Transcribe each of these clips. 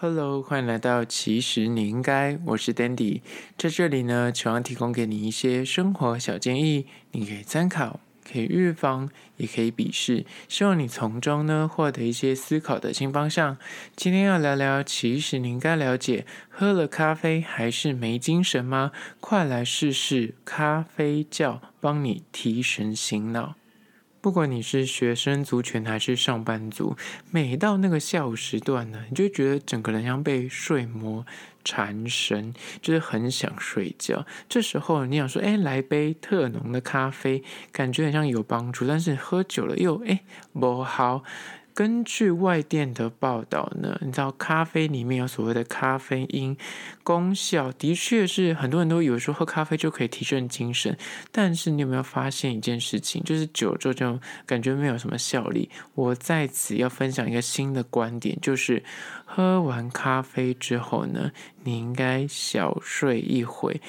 Hello，欢迎来到其实你应该，我是 Dandy，在这里呢，希望提供给你一些生活小建议，你可以参考，可以预防，也可以鄙视，希望你从中呢获得一些思考的新方向。今天要聊聊，其实你应该了解，喝了咖啡还是没精神吗？快来试试咖啡觉，帮你提神醒脑。不管你是学生族群还是上班族，每到那个下午时段呢，你就觉得整个人像被睡魔缠身，就是很想睡觉。这时候你想说，哎，来杯特浓的咖啡，感觉很像有帮助，但是喝酒了又哎不好。根据外电的报道呢，你知道咖啡里面有所谓的咖啡因功效，的确是很多人都以为说喝咖啡就可以提振精神，但是你有没有发现一件事情，就是久了之后就感觉没有什么效力。我在此要分享一个新的观点，就是喝完咖啡之后呢，你应该小睡一会，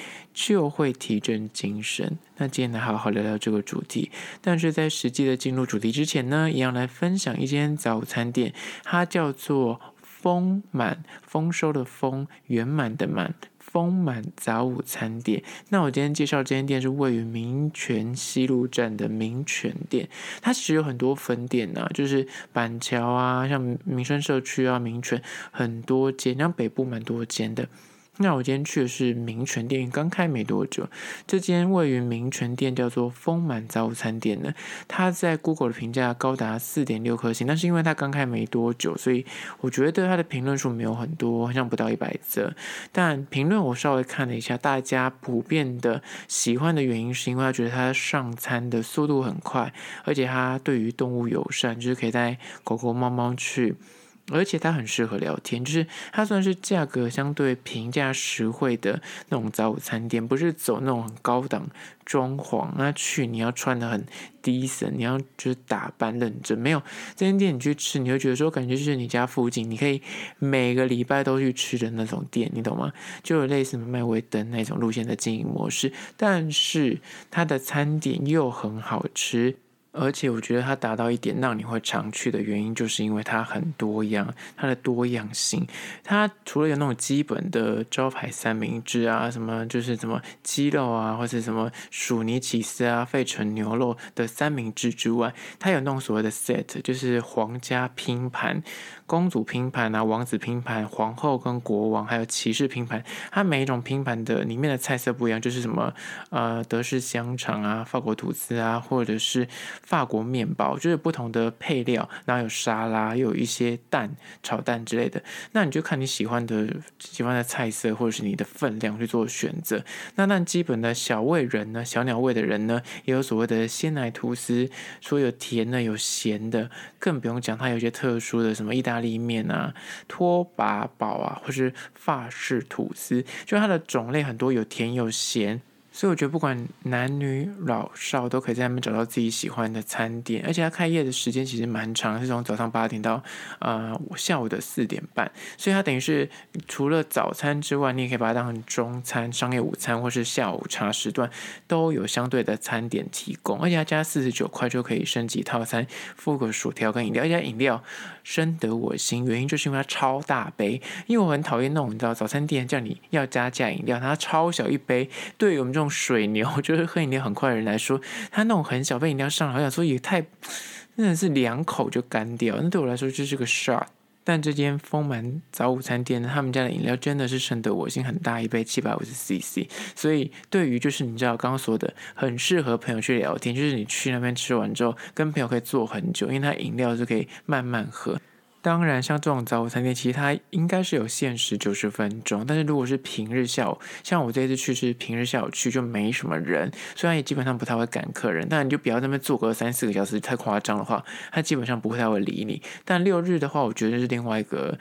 就会提振精神。那今天来好好聊聊这个主题，但是在实际的进入主题之前呢，一样来分享一间早餐店，它叫做丰满，丰收的丰，圆满的满，丰满早午餐店。那我今天介绍这间店是位于民权西路站的民权店，它其实有很多分店呐、就是板桥啊，像民生社区啊，民权很多间，像北部蛮多间的。那我今天去的是民权店，刚开没多久。这间位于民权店叫做丰满早餐店呢，它在 Google 的评价高达四点六颗星，但是因为它刚开没多久，所以我觉得它的评论数没有很多，好像不到一百则。但评论我稍微看了一下，大家普遍的喜欢的原因是因为他觉得它上餐的速度很快，而且它对于动物友善，就是可以带狗狗、猫猫去。而且它很适合聊天，就是它算是价格相对平价实惠的那种早午餐店，不是走那种很高档装潢。那去你要穿得很低层，你要就是打扮认真。没有这间店你去吃，你会觉得说感觉就是你家附近，你可以每个礼拜都去吃的那种店，你懂吗？就有类似麦味登那种路线的经营模式，但是它的餐点又很好吃。而且我觉得它达到一点让你会常去的原因，就是因为它很多样，它的多样性。它除了有那种基本的招牌三明治啊，什么就是什么鸡肉啊，或者什么薯泥起司啊、费城牛肉的三明治之外，它有那种所谓的 set，就是皇家拼盘、公主拼盘啊、王子拼盘、皇后跟国王，还有骑士拼盘。它每一种拼盘的里面的菜色不一样，就是什么呃德式香肠啊、法国吐司啊，或者是。法国面包就是不同的配料，然后有沙拉，又有一些蛋、炒蛋之类的。那你就看你喜欢的、喜欢的菜色，或者是你的分量去做选择。那但基本的小胃人呢，小鸟胃的人呢，也有所谓的鲜奶吐司，说有甜的，有咸的，更不用讲，它有些特殊的什么意大利面啊、托把堡啊，或是法式吐司，就它的种类很多，有甜有咸。所以我觉得不管男女老少都可以在那边找到自己喜欢的餐点，而且它开业的时间其实蛮长，是从早上八点到呃下午的四点半，所以它等于是除了早餐之外，你也可以把它当成中餐、商业午餐或是下午茶时段都有相对的餐点提供，而且它加四十九块就可以升级套餐，附个薯条跟饮料，而且饮料深得我心，原因就是因为它超大杯，因为我很讨厌那种你知道早餐店叫你要加价饮料，它超小一杯，对于我们这种。水牛就是喝饮料很快的人来说，它那种很小杯饮料上来，我想说也太真的是两口就干掉，那对我来说就是个 shot。但这间丰满早午餐店，他们家的饮料真的是深得我心，很大一杯，七百五十 CC。所以对于就是你知道刚刚说的，很适合朋友去聊天，就是你去那边吃完之后，跟朋友可以坐很久，因为它饮料就可以慢慢喝。当然，像这种早午餐店，其实它应该是有限时九十分钟。但是如果是平日下午，像我这次去是平日下午去，就没什么人，虽然也基本上不太会赶客人。但你就不要在那边坐个三四个小时，太夸张的话，他基本上不会太会理你。但六日的话，我觉得是另外一个。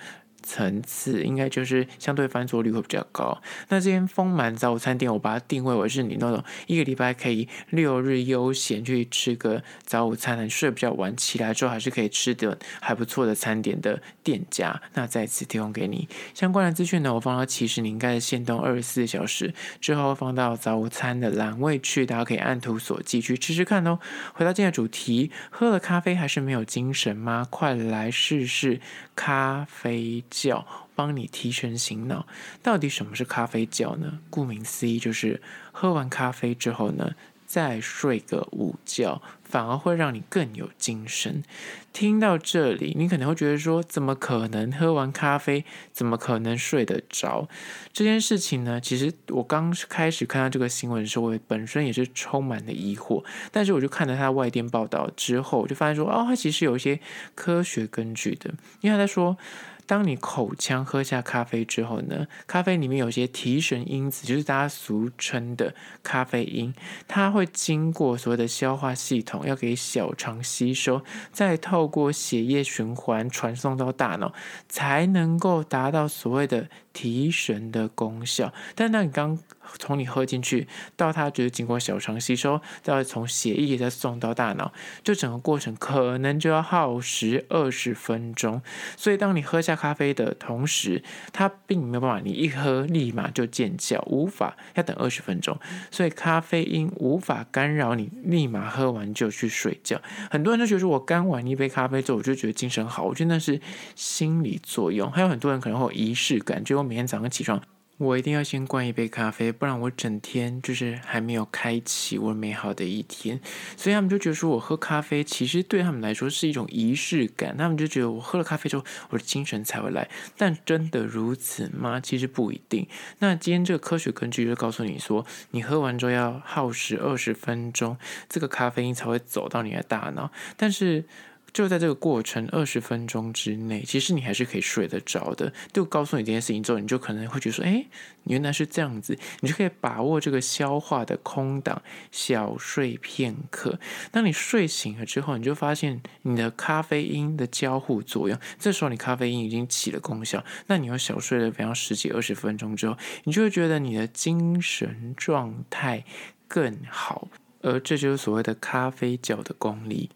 层次应该就是相对翻桌率会比较高。那这间丰满早餐店，我把它定位为是你那种一个礼拜可以六日悠闲去吃个早午餐，你睡比较晚，起来之后还是可以吃的还不错的餐点的店家。那再次提供给你相关的资讯呢，我放到其实你应该是限动二十四小时之后放到早午餐的栏位去，大家可以按图索骥去吃吃看哦。回到今天的主题，喝了咖啡还是没有精神吗？快来试试咖啡。觉，帮你提神醒脑。到底什么是咖啡觉呢？顾名思义，就是喝完咖啡之后呢，再睡个午觉，反而会让你更有精神。听到这里，你可能会觉得说：怎么可能喝完咖啡，怎么可能睡得着？这件事情呢，其实我刚开始看到这个新闻的时候，我本身也是充满了疑惑。但是我就看了他外电报道之后，我就发现说：哦，他其实有一些科学根据的，因为他在说。当你口腔喝下咖啡之后呢，咖啡里面有些提神因子，就是大家俗称的咖啡因，它会经过所谓的消化系统，要给小肠吸收，再透过血液循环传送到大脑，才能够达到所谓的提神的功效。但当你刚从你喝进去到它就是经过小肠吸收，再从血液再送到大脑，就整个过程可能就要耗时二十分钟。所以当你喝下咖啡的同时，它并没有办法，你一喝立马就见效，无法要等二十分钟。所以咖啡因无法干扰你立马喝完就去睡觉。很多人都觉得我干完一杯咖啡之后，我就觉得精神好，我觉得那是心理作用。还有很多人可能会有仪式感，就我每天早上起床。我一定要先灌一杯咖啡，不然我整天就是还没有开启我美好的一天。所以他们就觉得说，我喝咖啡其实对他们来说是一种仪式感。他们就觉得我喝了咖啡之后，我的精神才会来。但真的如此吗？其实不一定。那今天这个科学根据就告诉你说，你喝完之后要耗时二十分钟，这个咖啡因才会走到你的大脑。但是。就在这个过程二十分钟之内，其实你还是可以睡得着的。就告诉你这件事情之后，你就可能会觉得说：“哎，原来是这样子。”你就可以把握这个消化的空档，小睡片刻。当你睡醒了之后，你就发现你的咖啡因的交互作用，这时候你咖啡因已经起了功效。那你又小睡了，比方十几二十分钟之后，你就会觉得你的精神状态更好。而这就是所谓的咖啡觉的功力。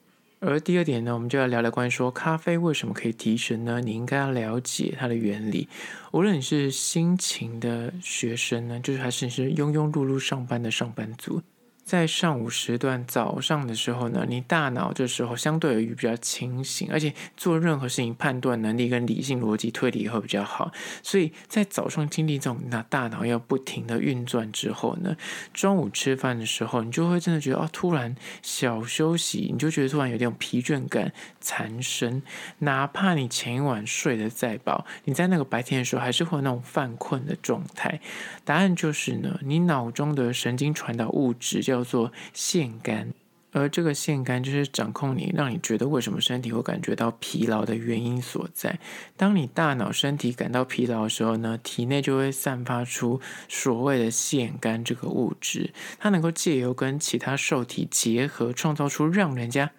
而第二点呢，我们就要聊聊关于说咖啡为什么可以提神呢？你应该要了解它的原理。无论你是辛勤的学生呢，就是还是你是庸庸碌碌上班的上班族。在上午时段早上的时候呢，你大脑这时候相对而言比较清醒，而且做任何事情判断能力跟理性逻辑推理也会比较好。所以在早上经历这种那大脑要不停的运转之后呢，中午吃饭的时候，你就会真的觉得哦，突然小休息，你就觉得突然有点疲倦感缠身。哪怕你前一晚睡得再饱，你在那个白天的时候还是会有那种犯困的状态。答案就是呢，你脑中的神经传导物质叫。叫做腺苷，而这个腺苷就是掌控你，让你觉得为什么身体会感觉到疲劳的原因所在。当你大脑、身体感到疲劳的时候呢，体内就会散发出所谓的腺苷这个物质，它能够借由跟其他受体结合，创造出让人家。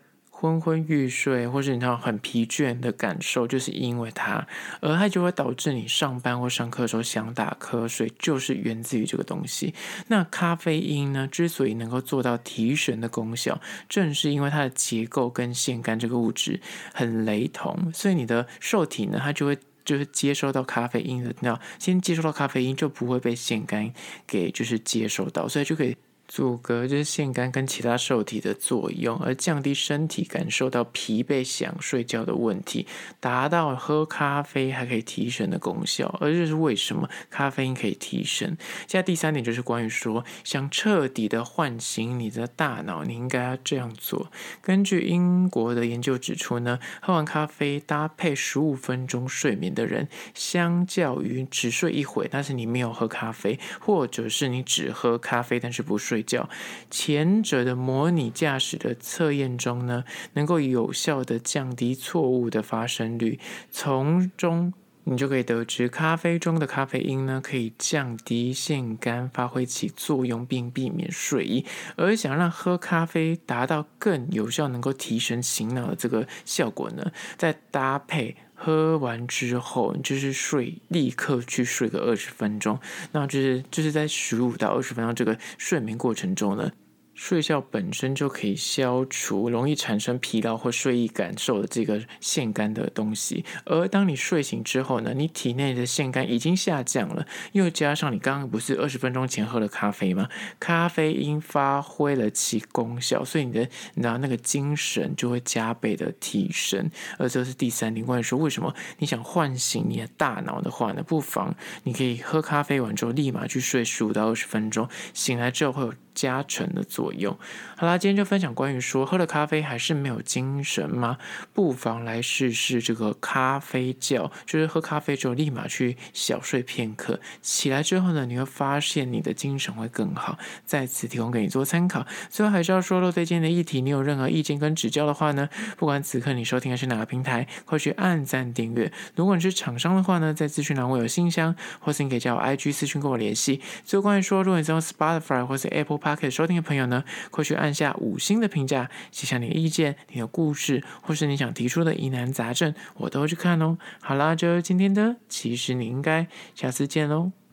昏昏欲睡，或是你知道很疲倦的感受，就是因为它，而它就会导致你上班或上课的时候想打瞌睡，就是源自于这个东西。那咖啡因呢，之所以能够做到提神的功效，正是因为它的结构跟腺苷这个物质很雷同，所以你的受体呢，它就会就是接收到咖啡因的，那先接收到咖啡因，就不会被腺苷给就是接收到，所以就可以。阻隔就是腺苷跟其他受体的作用，而降低身体感受到疲惫、想睡觉的问题，达到喝咖啡还可以提神的功效。而这是为什么咖啡因可以提神？现在第三点就是关于说，想彻底的唤醒你的大脑，你应该要这样做。根据英国的研究指出呢，喝完咖啡搭配十五分钟睡眠的人，相较于只睡一会，但是你没有喝咖啡，或者是你只喝咖啡但是不睡。睡觉。前者的模拟驾驶的测验中呢，能够有效的降低错误的发生率，从中你就可以得知，咖啡中的咖啡因呢，可以降低腺苷发挥其作用，并避免睡意。而想让喝咖啡达到更有效、能够提神醒脑的这个效果呢，再搭配。喝完之后，就是睡，立刻去睡个二十分钟。那就是就是在十五到二十分钟这个睡眠过程中呢，睡觉本身就可以消除容易产生疲劳或睡意感受的这个腺苷的东西，而当你睡醒之后呢，你体内的腺苷已经下降了，又加上你刚刚不是二十分钟前喝了咖啡吗？咖啡因发挥了其功效，所以你的你知道那个精神就会加倍的提升。而这是第三点，关于说为什么你想唤醒你的大脑的话呢？不妨你可以喝咖啡完之后立马去睡十五到二十分钟，醒来之后会有。加成的作用。好啦，今天就分享关于说喝了咖啡还是没有精神吗？不妨来试试这个咖啡觉，就是喝咖啡之后立马去小睡片刻，起来之后呢，你会发现你的精神会更好。在此提供给你做参考。最后还是要说，若对今天的议题你有任何意见跟指教的话呢，不管此刻你收听的是哪个平台，快去按赞订阅。如果你是厂商的话呢，在资讯栏我有信箱，或是你可以加我 IG 私讯跟我联系。最后关于说，如果你在用 Spotify 或是 Apple 可以收听的朋友呢，快去按下五星的评价，写下你的意见、你的故事，或是你想提出的疑难杂症，我都会去看哦。好啦，就今天的，其实你应该下次见喽。